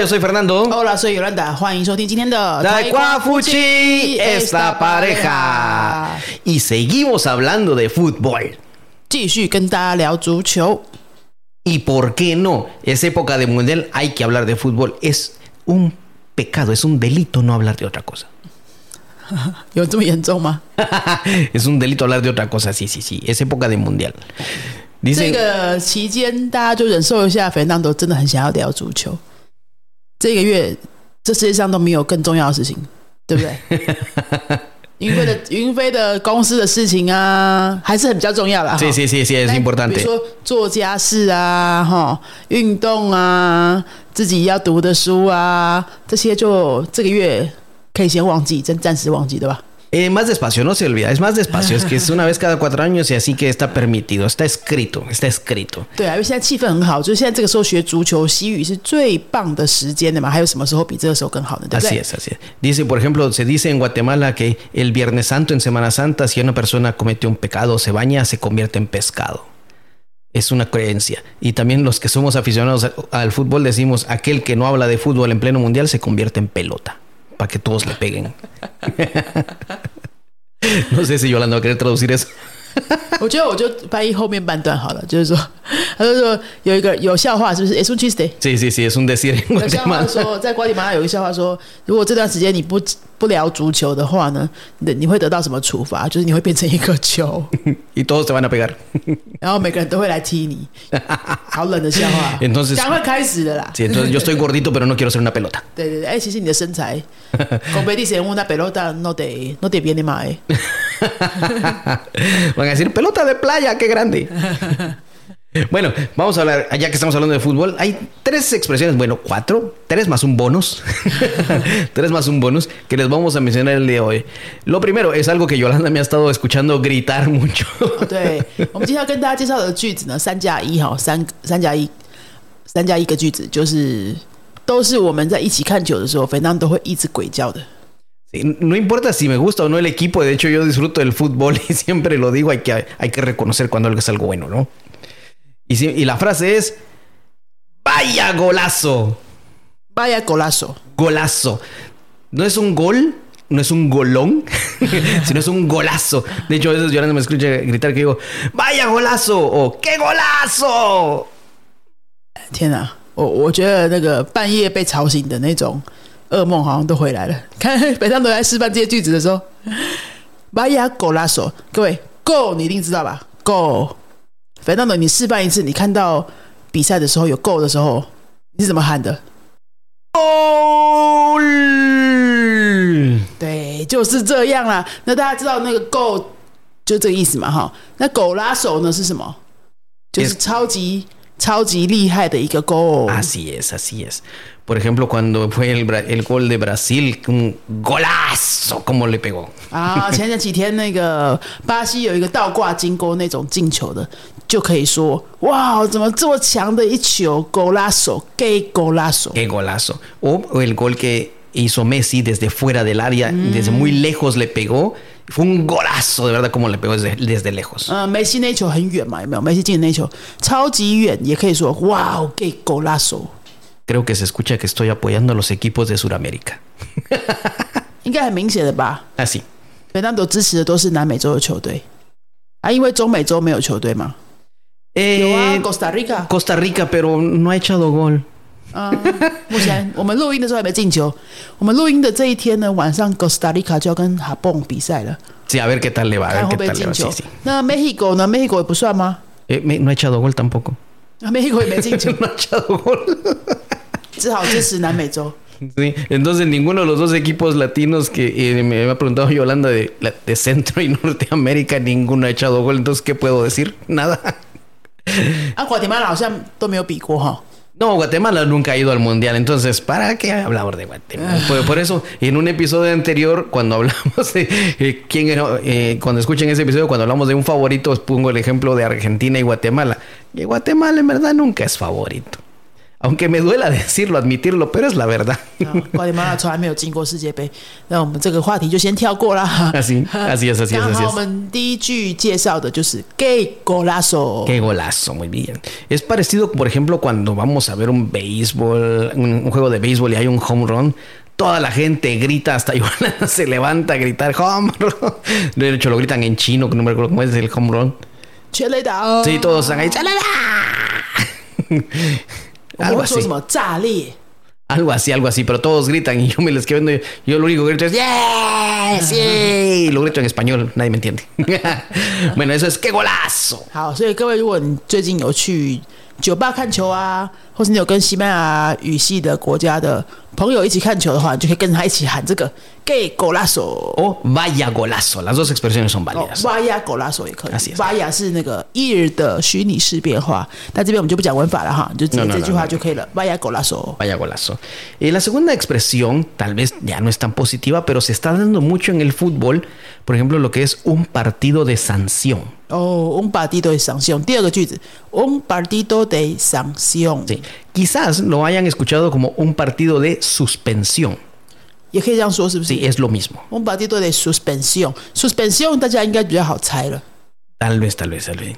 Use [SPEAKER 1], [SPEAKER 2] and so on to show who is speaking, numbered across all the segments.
[SPEAKER 1] yo soy Fernando.
[SPEAKER 2] Hola, soy Yolanda.
[SPEAKER 1] Fuchi, esta pareja. Y seguimos hablando de fútbol. Y por qué no, es época de mundial, hay que hablar de fútbol. Es un pecado, es un delito no hablar de otra cosa.
[SPEAKER 2] Yo estoy en Zoma.
[SPEAKER 1] es un delito hablar de otra cosa, sí, sí, sí. Es época de mundial. Dicen,
[SPEAKER 2] 这个月，这世界上都没有更重要的事情，对不对？云飞的云飞的公司的事情啊，还是很比较重要啦。
[SPEAKER 1] sí,
[SPEAKER 2] 哈
[SPEAKER 1] sí, sí, sí, es
[SPEAKER 2] 但比
[SPEAKER 1] importante.
[SPEAKER 2] 如说做家事啊，哈，运动啊，自己要读的书啊，这些就这个月可以先忘记，暂暂时忘记，对吧？
[SPEAKER 1] Eh, más despacio, no se olvida. Es más despacio, es que es una vez cada cuatro años y así que está permitido, está escrito, está escrito.
[SPEAKER 2] 对啊，因为现在气氛很好，就是现在这个时候学足球、西语是最棒的时间的嘛。还有什么时候比这个时候更好呢？对不
[SPEAKER 1] Así
[SPEAKER 2] 对？
[SPEAKER 1] es, así es. Dice, por ejemplo, se dice en Guatemala que el Viernes Santo en Semana Santa, si una persona comete un pecado, se baña, se convierte en pescado. Es una creencia. Y también los que somos aficionados al, al fútbol decimos, aquel que no habla de fútbol en pleno mundial se convierte en pelota, para que todos le peguen. no sé si Yolanda va a querer traducir eso.
[SPEAKER 2] 我觉得我就翻译后面半段好了，就是说，他就说有一个有笑话，是不是？Es un chiste。
[SPEAKER 1] Sí, sí, sí, es un decir
[SPEAKER 2] 有笑话说，在瓜地马拉有一个笑话说，如果这段时间你不不聊足球的话呢，你你会得到什么处罚？就是你会变成一个球，
[SPEAKER 1] y todos te van a pegar.
[SPEAKER 2] 然后每个人都会来踢你。好冷的笑话
[SPEAKER 1] ，Entonces-
[SPEAKER 2] 赶快开始了啦
[SPEAKER 1] ！Sí, entonces yo estoy gordito, pero no quiero ser una pelota.
[SPEAKER 2] 对对对，哎，其实你的身材，公杯第谁问那北洛大 no 得 no 得别你买。
[SPEAKER 1] Van a decir, pelota de playa, qué grande. Bueno, vamos a hablar, ya que estamos hablando de fútbol, hay tres expresiones, bueno, cuatro, tres más un bonus, tres más un bonus que les vamos a mencionar el día de hoy. Lo primero es algo que Yolanda me ha estado escuchando gritar mucho.
[SPEAKER 2] 对，我们今天要跟大家介绍的句子呢，三加一哈，三三加一，三加一个句子，就是都是我们在一起看球的时候，肥当都会一直鬼叫的。
[SPEAKER 1] Sí, No importa si me gusta o no el equipo, de hecho yo disfruto del fútbol y siempre lo digo, hay que, hay que reconocer cuando algo es algo bueno, ¿no? Y, si- y la frase es, vaya golazo.
[SPEAKER 2] Vaya golazo，
[SPEAKER 1] golazo. No es un gol, no es un golón, sino es un golazo. De hecho, a veces Yolanda me escucha gritar que digo, ¡vaya golazo! o ¡qué golazo!
[SPEAKER 2] 天哪！我我觉得那个半夜被吵醒的那种 噩梦好像都回来了。看 北上都在示范这些句子的时候，Vaya golazo，各位 go 你一定知道吧？go，肥当等你示范一次，你看到比赛的时候有 go 的时候，你是怎么喊的
[SPEAKER 1] ？¡Gol!
[SPEAKER 2] 对，就是这样啦。那大家知道那个 “go” 就这个意思嘛？哈，那狗拉手呢是什么？就是超级超级厉害的一个 “go”。
[SPEAKER 1] Así es, así es. Por ejemplo, cuando fue el, Bra- el gol de Brasil, un golazo, ¿cómo le pegó?
[SPEAKER 2] 啊，前几天那个巴西有一个倒挂金钩那种进球的，就可以说哇，怎么这么强的一球狗拉手给狗拉手？
[SPEAKER 1] ¡Qué golazo! O, o el gol que hizo Messi desde fuera del área, desde muy lejos le pegó. Fue un golazo, de verdad, como le pegó desde, desde lejos.
[SPEAKER 2] 呃，梅西那球很远嘛，有没有？梅西进的那球超级远，也可以说哇，给狗拉手，
[SPEAKER 1] Creo que se escucha que estoy apoyando a los equipos de Sudamérica.
[SPEAKER 2] 应该很明显的吧？
[SPEAKER 1] Así.
[SPEAKER 2] 北当都支持的都是南美洲的球队啊，因为中美洲没有球队嘛。有啊
[SPEAKER 1] Eh,
[SPEAKER 2] ，Costa Rica。
[SPEAKER 1] Costa Rica, pero no ha echado gol.
[SPEAKER 2] 啊，目前我们录音的时候还没进球。我们录音的这一天呢，晚上 Costa Rica 就要跟哈蹦比赛了，
[SPEAKER 1] Sí, a ver qué tal le va, a
[SPEAKER 2] 看
[SPEAKER 1] ver
[SPEAKER 2] 会
[SPEAKER 1] qué
[SPEAKER 2] 不会
[SPEAKER 1] tal le
[SPEAKER 2] 进
[SPEAKER 1] va.
[SPEAKER 2] 球
[SPEAKER 1] Sí, sí.。
[SPEAKER 2] 那 Mexico 呢？Mexico 也不算吗？
[SPEAKER 1] Eh, me- no ha echado gol tampoco.
[SPEAKER 2] 啊，Mexico 也没进球，
[SPEAKER 1] No ha echado gol.
[SPEAKER 2] 只好支持南美洲。
[SPEAKER 1] Sí, entonces ninguno de los dos equipos latinos que eh, me había preguntado Yolanda de, la- de Centro y Norteamérica, ninguno ha echado gol. Entonces, ¿qué puedo decir? Nada.
[SPEAKER 2] 啊，瓜地马拉好像都没有比过哈。
[SPEAKER 1] No, Guatemala nunca ha ido al mundial, entonces, ¿para qué hablamos de Guatemala? Por, por eso, en un episodio anterior, cuando hablamos de eh, quién era, eh, cuando escuchen ese episodio, cuando hablamos de un favorito, os pongo el ejemplo de Argentina y Guatemala. Y Guatemala en verdad nunca es favorito. Aunque me duela decirlo, admitirlo, pero es la verdad.
[SPEAKER 2] 啊瓜迪马拉从来没有进过世界杯，那我们这个话题就先跳过啦。
[SPEAKER 1] Así, así es, así es,
[SPEAKER 2] 刚
[SPEAKER 1] así
[SPEAKER 2] 好我
[SPEAKER 1] es.
[SPEAKER 2] 们第一句介绍的就是 gay golazo。
[SPEAKER 1] Qué golazo, muy bien. Es parecido, por ejemplo, cuando vamos a ver un béisbol, un, un juego de béisbol y hay un home run. Toda la gente grita, hasta Yolanda se levanta a gritar home run. De hecho, lo gritan en chino, que no me acuerdo cómo es el home run.
[SPEAKER 2] 全垒打，
[SPEAKER 1] Sí, todos están ahí. ¡Chalala!
[SPEAKER 2] 我们
[SPEAKER 1] Algo
[SPEAKER 2] 会说
[SPEAKER 1] así.
[SPEAKER 2] 什么炸裂？
[SPEAKER 1] Algo así, algo así, pero todos gritan y yo me les quedo viendo. Yo lo único que grito es ¡Yeah! ¡Sí! Y lo grito en español, nadie me entiende. bueno, eso es ¡qué golazo!
[SPEAKER 2] 好，所以各位，如果你最近有去酒吧看球啊， 或是你有跟西班牙语系的国家的朋友一起看球的话，你就可以跟着他一起喊这个 “gay golazo”。
[SPEAKER 1] O vaya golazo. Las dos expresiones son
[SPEAKER 2] 哦
[SPEAKER 1] válidas.
[SPEAKER 2] ，vaya golazo 也可以
[SPEAKER 1] Así es
[SPEAKER 2] ，vaya 是那个 ir 的虚拟式变化，但这边我们就不讲文法了哈，你就直接
[SPEAKER 1] No, no,
[SPEAKER 2] 这句
[SPEAKER 1] no,
[SPEAKER 2] 话
[SPEAKER 1] no.
[SPEAKER 2] 就可以了，vaya golazo。
[SPEAKER 1] Vaya golazo. Y la segunda expresión, tal vez ya no es tan positiva, pero se está dando mucho en el fútbol. Por ejemplo, lo que es un partido de sanción.
[SPEAKER 2] 哦，un partido de sanción。第二个句子，un partido de sanción，
[SPEAKER 1] Sí. Quizás lo hayan escuchado como un partido de suspensión. Sí, es lo mismo.
[SPEAKER 2] Un partido de suspensión. Suspensión,
[SPEAKER 1] tal vez, tal vez, tal vez.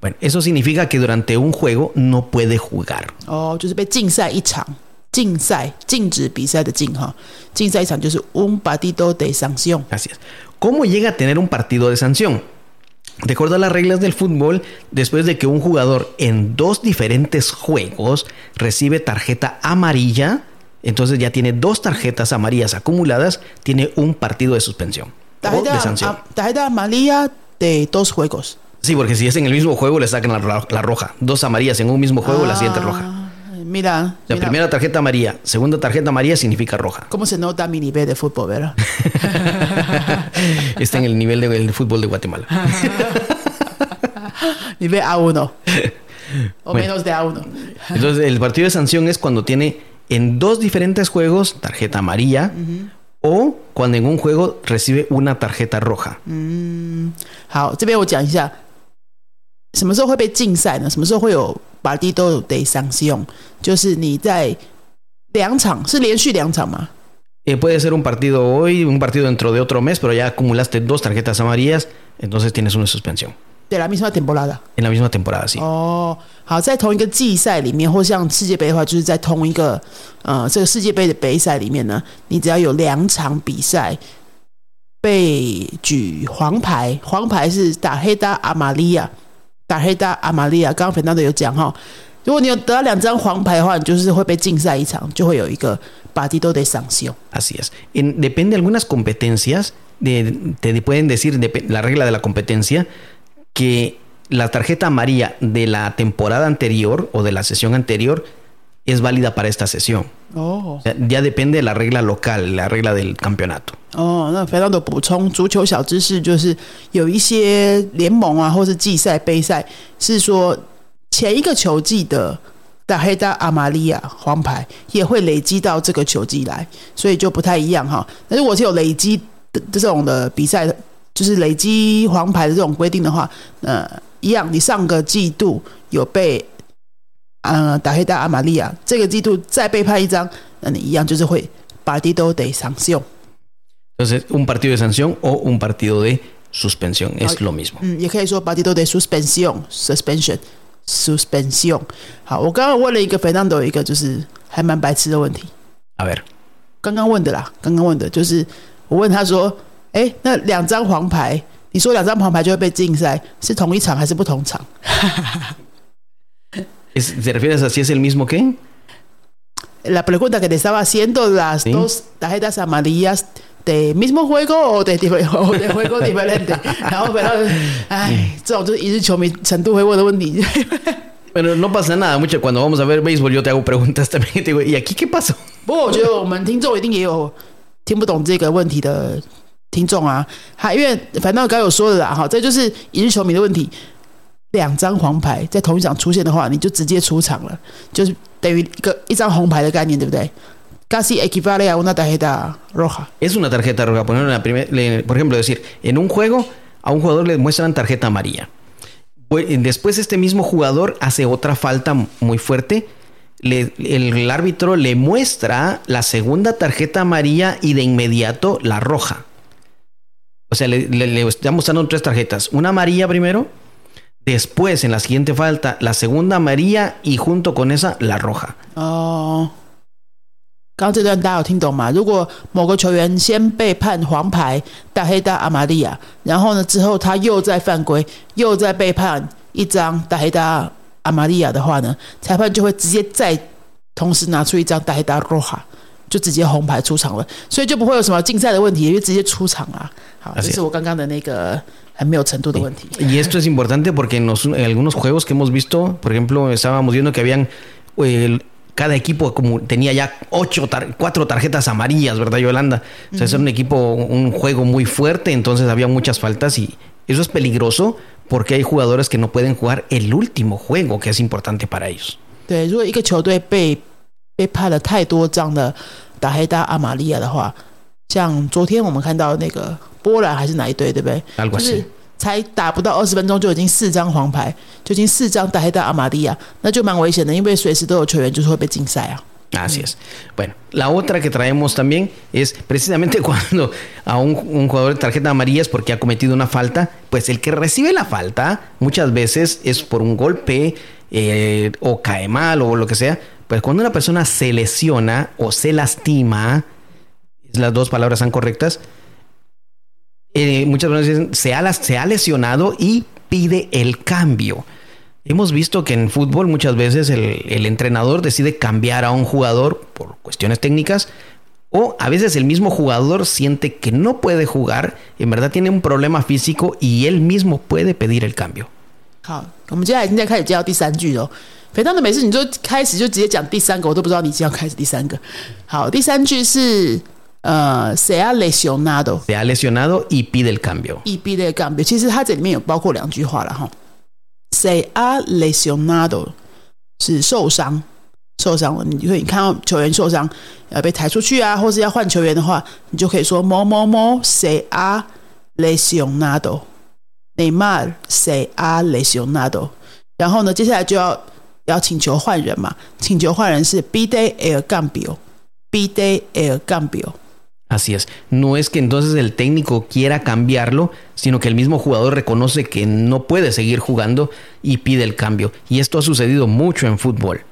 [SPEAKER 1] Bueno, eso significa que durante un juego no puede jugar.
[SPEAKER 2] Oh,
[SPEAKER 1] Así es. ¿Cómo llega a tener un partido de sanción? De acuerdo a las reglas del fútbol, después de que un jugador en dos diferentes juegos recibe tarjeta amarilla, entonces ya tiene dos tarjetas amarillas acumuladas, tiene un partido de suspensión o de sanción.
[SPEAKER 2] Tarjeta, tarjeta amarilla de dos juegos.
[SPEAKER 1] Sí, porque si es en el mismo juego le sacan la roja. Dos amarillas en un mismo juego, la siguiente roja.
[SPEAKER 2] Ah, Mira,
[SPEAKER 1] O sea,
[SPEAKER 2] mira,
[SPEAKER 1] primera tarjeta amarilla, segunda tarjeta amarilla significa roja.
[SPEAKER 2] cómo se nota mi nivel de fútbol, ¿verdad?
[SPEAKER 1] Está en el nivel del fútbol de Guatemala.
[SPEAKER 2] nivel A1 o
[SPEAKER 1] Bueno.
[SPEAKER 2] menos de A1.
[SPEAKER 1] Entonces, el partido de sanción es cuando tiene en dos diferentes juegos tarjeta amarilla o cuando en un juego recibe una tarjeta roja.
[SPEAKER 2] 好，这边我讲一下， 什么时候会被禁赛呢？什么时候会有 partido de sanción？就是你在两场是连续两场吗
[SPEAKER 1] ？Eh, puede ser un partido hoy, un partido dentro de otro mes, pero ya acumulaste dos tarjetas amarillas, entonces tienes una suspensión.
[SPEAKER 2] de la misma temporada。
[SPEAKER 1] En la misma temporada, sí.
[SPEAKER 2] 哦，好，在同一个季赛里面，或像世界杯的话，就是在同一个呃这个世界杯的杯赛里面呢，你只要有两场比赛被举黄牌，黄牌是打黑打阿玛利亚，打黑达阿玛利亚。刚刚粉当的有讲哈，如果你有得到两张黄牌的话，你就是会被禁赛一场，就会有一个 partido de sanción。
[SPEAKER 1] Así es. En- depende de algunas competencias, de- te pueden decir depe- la regla de la competencia que la tarjeta amarilla de la temporada anterior o de la sesión anterior es válida para esta sesión.
[SPEAKER 2] 哦
[SPEAKER 1] O sea, ya depende de la regla local, la regla del campeonato.
[SPEAKER 2] 哦，那肥皂的补充足球小知识就是有一些联盟啊，或是季赛、杯赛，是说前一个球季的打黑达阿玛利亚黄牌也会累积到这个球季来，所以就不太一样哈。那如果是有累积的这种的比赛，就是累积黄牌的这种规定的话，呃，一样，你上个季度有被呃打黑达阿玛利亚，这个季度再被判一张，那你一样就是会 partido de sanción。
[SPEAKER 1] Entonces, un partido de sanción o un partido de suspensión es lo mismo.
[SPEAKER 2] 嗯，也可以说 partido de suspensión suspension suspensión。好，我刚刚问了一个 Fernando 一个就是还蛮白痴的问题
[SPEAKER 1] ，A ver,
[SPEAKER 2] 刚刚问的啦，刚刚问的就是我问他说，哎，那两张黄牌，你说两张黄牌就会被禁赛，是同一场还是不同场？
[SPEAKER 1] ¿es- ¿te refieres a si es el mismo que?
[SPEAKER 2] La pregunta que te estaba haciendo, las
[SPEAKER 1] Sí.
[SPEAKER 2] dos tarjetas amarillas de mismo juego o de, difer- o de juego diferente，然后 Fernando，哎，这种就是一日球迷程度会问的问题。
[SPEAKER 1] Bueno, no pasa nada mucho. Cuando vamos a ver béisbol, yo te hago preguntas también. y Te digo, ¿y aquí qué pasó?
[SPEAKER 2] 不过我觉得我们听众一定也有听不懂这个问题的听众啊，还因为反正刚刚有说的啦，哈，这就是一日球迷的问题。 两张黄牌在同一场出现的话，你就直接出场了，就是等于一个一张红牌的概念，对不对？Casi equivale a una tarjeta roja。
[SPEAKER 1] Es una tarjeta roja. Por ejemplo, la primer- le- por ejemplo, decir, en un juego a un jugador le muestran tarjeta amarilla. Bu- Después este mismo jugador hace otra falta muy fuerte le- el, el árbitro le muestra la segunda tarjeta amarilla y de inmediato la roja. O sea, le, le- le está mostrando tres tarjetas. Una amarilla primero, después en la siguiente falta la segunda amarilla y junto con esa la roja.
[SPEAKER 2] 哦，刚这段大家有听懂吗？如果某个球员先被判黄牌，大黑大阿玛利亚，然后呢之后他又在犯规，又在被判一张大黑大阿玛利亚的话呢，裁判就会直接再同时拿出一张大黑大罗哈，就直接红牌出场了，所以就不会有什么竞赛的问题，因为直接出场啦。好，
[SPEAKER 1] Así
[SPEAKER 2] 这是我刚刚的那个还没有程度的问题。
[SPEAKER 1] Y esto es importante porque en, los- en algunos juegos que hemos visto, por ejemplo, estábamos viendo que habían eh, cada equipo como tenía ya ocho tar- cuatro tarjetas amarillas, ¿verdad, Yolanda? O sea, es un equipo, un juego muy fuerte, entonces había muchas faltas y eso es peligroso porque hay jugadores que no pueden jugar el último juego, que es importante para ellos.
[SPEAKER 2] 对，如果一个球队被 被判了太多张的打黑大阿玛利亚的话，像昨天我们看到那个波兰还是哪一队，对不对就是才打不到二十分钟就已经四张黄牌，就已经四张打黑大阿玛利亚，那就蛮危险的，因为随时都有球员就是会被禁赛啊。
[SPEAKER 1] Así es. Bueno, la otra que traemos también es precisamente cuando a un, un jugador de tarjeta amarilla es porque ha cometido una falta, pues el que recibe la falta muchas veces es por un golpe eh, o cae mal o lo que sea. Pues cuando una persona se lesiona o se lastima, las dos palabras son correctas, eh, muchas veces dicen, se ha, las- se ha lesionado y pide el cambio. Hemos visto que en fútbol muchas veces el, el entrenador decide cambiar a un jugador por cuestiones técnicas o a veces el mismo jugador siente que no puede jugar, en verdad tiene un problema físico y él mismo puede pedir el cambio.
[SPEAKER 2] 好，我们接下来已经在开始介绍第三句了。 肥当的每次你就开始就直接讲第三个，我都不知道你要开始第三个。好，第三句是呃，se ha lesionado。
[SPEAKER 1] Se ha lesionado y pide el cambio.
[SPEAKER 2] E B 的 cambio，其实它这里面有包括两句话了哈。Se ha lesionado 是受伤，受伤了。你就会你看到球员受伤，呃，被抬出去啊，或是要换球员的话，你就可以说某某某 se ha lesionado。Neymar se ha lesionado。然后呢，接下来就要要请求换人嘛，请求换人是 pide el cambio，pide el cambio。
[SPEAKER 1] Así es. No es que entonces el técnico quiera cambiarlo, sino que el mismo jugador reconoce que no puede seguir jugando y pide el cambio. Y esto ha sucedido mucho en fútbol.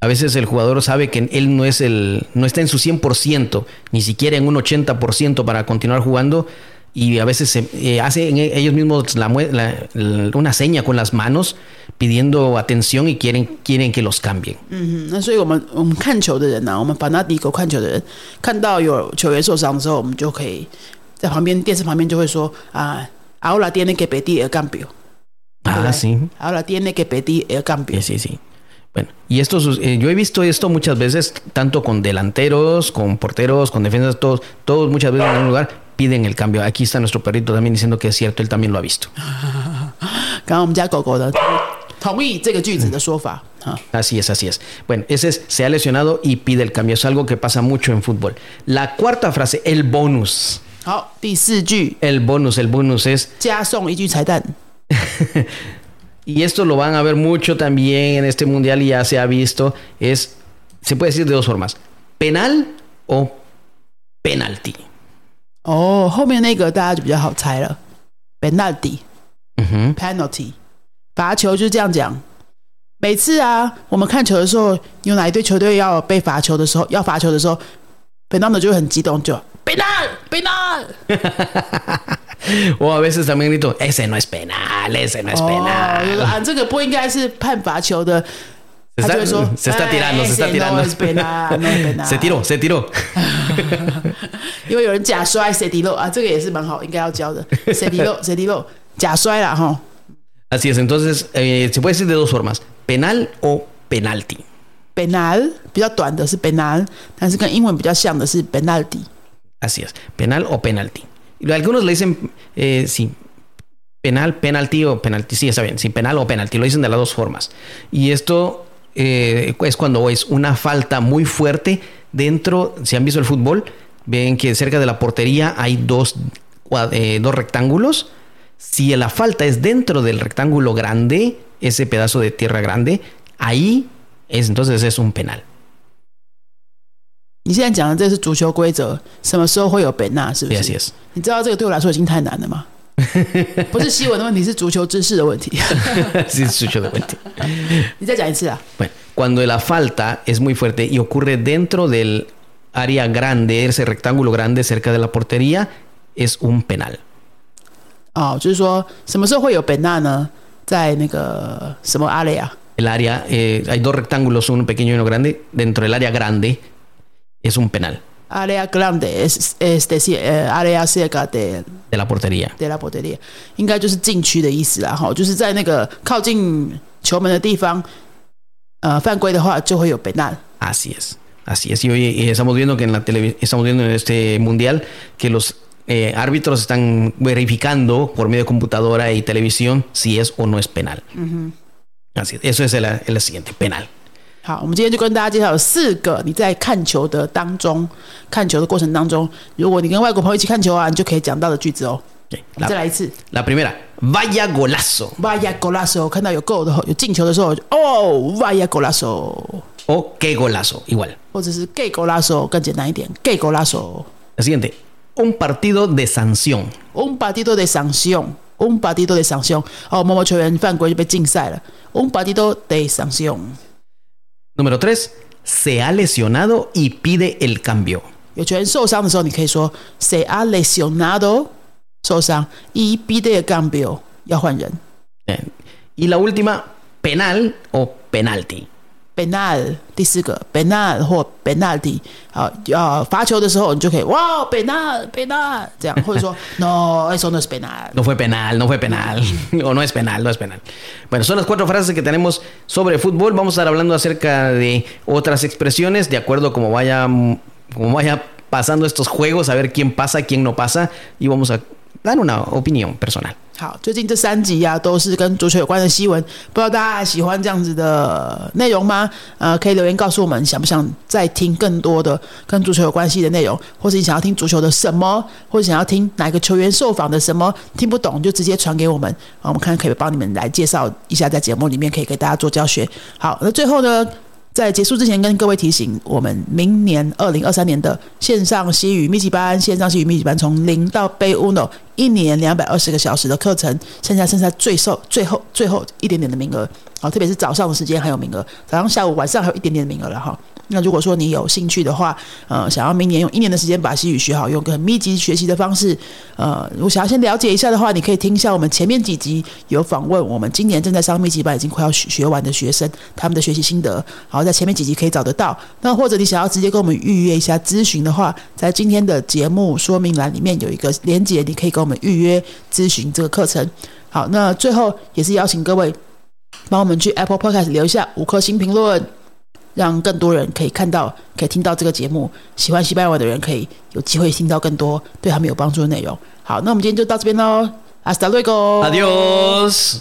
[SPEAKER 1] A veces el jugador sabe que él no es el no está en su 100%, ni siquiera en un 80% para continuar jugando y a veces se, eh, hacen ellos mismos la mue- la- la- una seña con las manos pidiendo atención y quieren quieren que los cambien.
[SPEAKER 2] 嗯，那所以我们我们看球的人呢、我们法纳迪狗看球的人，看到有球员受伤的时候，我们就可以在旁边电视旁边就会说啊，ahora tiene que pedir el cambio，
[SPEAKER 1] Ah,
[SPEAKER 2] Correcto.
[SPEAKER 1] sí.
[SPEAKER 2] ahora tiene que pedir el cambio。
[SPEAKER 1] Sí, sí, sí. Bueno, y esto, sus- eh, yo he visto esto muchas veces, tanto con delanteros, con porteros, con defensas, todos, todos muchas veces en un lugar piden el cambio. Aquí está nuestro perrito también diciendo que es cierto, él también lo ha visto. Así es, así es. Bueno, ese es, se ha lesionado y pide el cambio. Es algo que pasa mucho en fútbol. La cuarta frase, el bonus. El bonus, el bonus es... y esto lo van a ver mucho también en este mundial y ya se ha visto. Es, se puede decir de dos formas, penal o penalti.
[SPEAKER 2] 哦，后面那个大家就比较好猜了，penalty。
[SPEAKER 1] Ujú.
[SPEAKER 2] penalty，罚球就是这样讲。每次啊，我们看球的时候，有哪一队球队要被罚球的时候，要罚球的时候，Fernando 就会很激动，就 penal penal。
[SPEAKER 1] O a veces también grito, ese no es penal, ese no es
[SPEAKER 2] 哦，就是
[SPEAKER 1] penal.
[SPEAKER 2] 啊，这个不应该是判罚球的，他就会说
[SPEAKER 1] está, se está
[SPEAKER 2] 哎
[SPEAKER 1] tirando, se está
[SPEAKER 2] ese
[SPEAKER 1] tirando.
[SPEAKER 2] No es penal, no es penal
[SPEAKER 1] Se tiró, se tiró.
[SPEAKER 2] 因为有人假摔 C D 漏啊，这个也是蛮好，应该要教的 C D 漏 C D 漏假摔啦哈。
[SPEAKER 1] Así es, entonces eh, se puede decir de dos formas, penal o penalti.
[SPEAKER 2] penal 比较短的是 penal，但是跟英文比较像的是 penalty。
[SPEAKER 1] Así es, penal o penalti. Y Algunos le dicen, eh, sí, penal, penalti o penalti. Sí, está bien, sí, penal o penalti. Lo dicen de las dos formas. Y esto eh, es cuando es una falta muy fuerte dentro, si han visto el fútbol, ven que cerca de la portería hay dos, cua- eh, dos rectángulos. Si la falta es dentro del rectángulo grande, ese pedazo de tierra grande, ahí Es, entonces es un penal.
[SPEAKER 2] 你现在讲的这是足球规则，什么时候会有本纳？是不
[SPEAKER 1] Sí,
[SPEAKER 2] 是
[SPEAKER 1] así es.
[SPEAKER 2] 你知道这个对我来说已经太难了吗？不是西文的问题，是足球知识的问题。
[SPEAKER 1] Sí, es mucho de cuenta.
[SPEAKER 2] 你再讲一次啊！
[SPEAKER 1] Bueno, cuando la falta es muy fuerte y ocurre dentro del área grande, ese rectángulo grande cerca de la portería, es un penal.
[SPEAKER 2] 哦，就是说什么时候会有本纳呢？在那个什么阿雷啊？
[SPEAKER 1] El área, eh, hay dos rectángulos, uno pequeño y uno grande. Dentro del área grande es un penal
[SPEAKER 2] 阿雷亚 grande es es decir 呃阿雷亚 cerca de
[SPEAKER 1] de la portería.
[SPEAKER 2] de la portería，应该就是禁区的意思啦。哈，就是在那个靠近球门的地方， 呃，犯规的话就会有本纳。
[SPEAKER 1] Así es, así es. Y hoy eh, estamos viendo que en la televisión, estamos viendo en este mundial que los eh, árbitros están verificando por medio de computadora y televisión si es o no es penal. Así es, eso es el, el siguiente, penal.
[SPEAKER 2] 好，我们今天就跟大家介绍了四个你在看球的当中，看球的过程当中，如果你跟外国朋友一起看球啊，你就可以讲到的句子哦。
[SPEAKER 1] Ok,
[SPEAKER 2] 我们再
[SPEAKER 1] La,
[SPEAKER 2] 来一次
[SPEAKER 1] la primera, vaya golazo
[SPEAKER 2] ，vaya golazo！看到有 goal 的有进球的时候，哦，vaya golazo，
[SPEAKER 1] o qué golazo, igual.
[SPEAKER 2] 或者是 gay golazo 更简单一点，gay golazo。
[SPEAKER 1] El siguiente, un partido de sanción.
[SPEAKER 2] un partido de sanción，un partido de sanción。哦，某某球员犯规就被禁赛了，un partido de sanción。
[SPEAKER 1] Número 3, se ha lesionado y pide el cambio.
[SPEAKER 2] 有球员受伤的时候，你可以说 se ha lesionado 受伤，y pide cambio 要换人
[SPEAKER 1] Bien. Y la última, penal o penalti.
[SPEAKER 2] ，penal 第四个 penal 或 penalty 好，要罚球的时候，你就可以哇 penal penal 这样，或者说 no eso no es penal。
[SPEAKER 1] No fue penal, no fue penal. o no es penal, no es penal. Bueno, son las cuatro frases que tenemos sobre fútbol. Vamos a estar hablando acerca de otras expresiones, de acuerdo como vaya, como vaya pasando estos juegos, a ver quién pasa, quién no pasa. Y vamos a 那 una opinión personal
[SPEAKER 2] 好，最近这三集呀、都是跟足球有关的新闻，不知道大家喜欢这样子的内容吗？呃，可以留言告诉我们，想不想再听更多的跟足球有关系的内容，或是你想要听足球的什么，或者想要听哪个球员受访的什么，听不懂就直接传给我们，啊，我们看可以帮你们来介绍一下，在节目里面可以给大家做教学。好，那最后呢？在结束之前，跟各位提醒，我们明年二零二三年的线上西语密集班，线上西语密集班从零到 b Uno，一年两百二十个小时的课程，剩下剩下最受最后最后一点点的名额，好，特别是早上的时间还有名额，早上、下午、晚上还有一点点的名额了哈。那如果说你有兴趣的话，呃，想要明年用一年的时间把西语学好，用个密集学习的方式，呃，如果想要先了解一下的话，你可以听一下我们前面几集有访问我们今年正在上密集班已经快要学学完的学生，他们的学习心得，好，在前面几集可以找得到。那或者你想要直接跟我们预约一下咨询的话，在今天的节目说明栏里面有一个连接，你可以跟我们预约咨询这个课程。好，那最后也是邀请各位帮我们去 Apple Podcast 留下五颗星评论。让更多人可以看到、可以听到这个节目，喜欢西班牙的人可以有机会听到更多对他们有帮助的内容。好，那我们今天就到这边喽，hasta
[SPEAKER 1] luego，adiós。